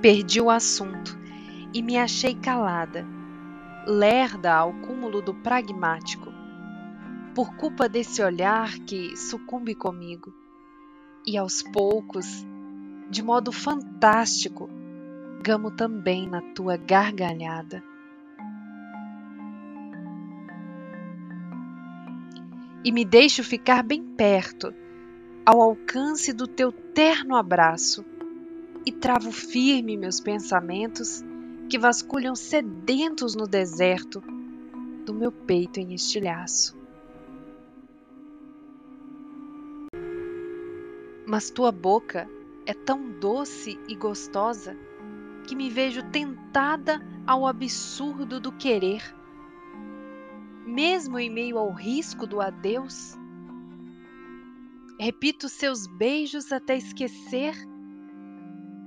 Perdi o assunto e me achei calada, lerda ao cúmulo do pragmático, por culpa desse olhar que sucumbe comigo. E aos poucos, de modo fantástico, gamo também na tua gargalhada. E me deixo ficar bem perto, ao alcance do teu terno abraço e travo firme meus pensamentos que vasculham sedentos no deserto do meu peito em estilhaço. Mas tua boca é tão doce e gostosa que me vejo tentada ao absurdo do querer, mesmo em meio ao risco do adeus. Repito seus beijos até esquecer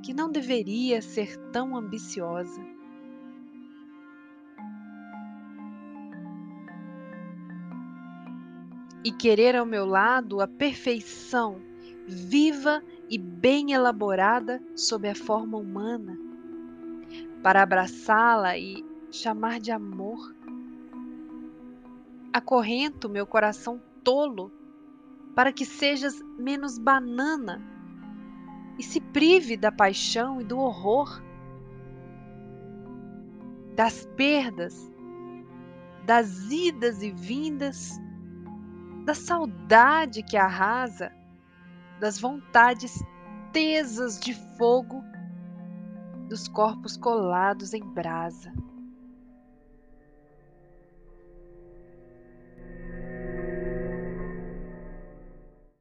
que não deveria ser tão ambiciosa. E querer ao meu lado a perfeição viva e bem elaborada sob a forma humana, para abraçá-la e chamar de amor. Acorrento meu coração tolo para que sejas menos banana e se prive da paixão e do horror, das perdas, das idas e vindas, da saudade que arrasa, das vontades tesas de fogo, dos corpos colados em brasa.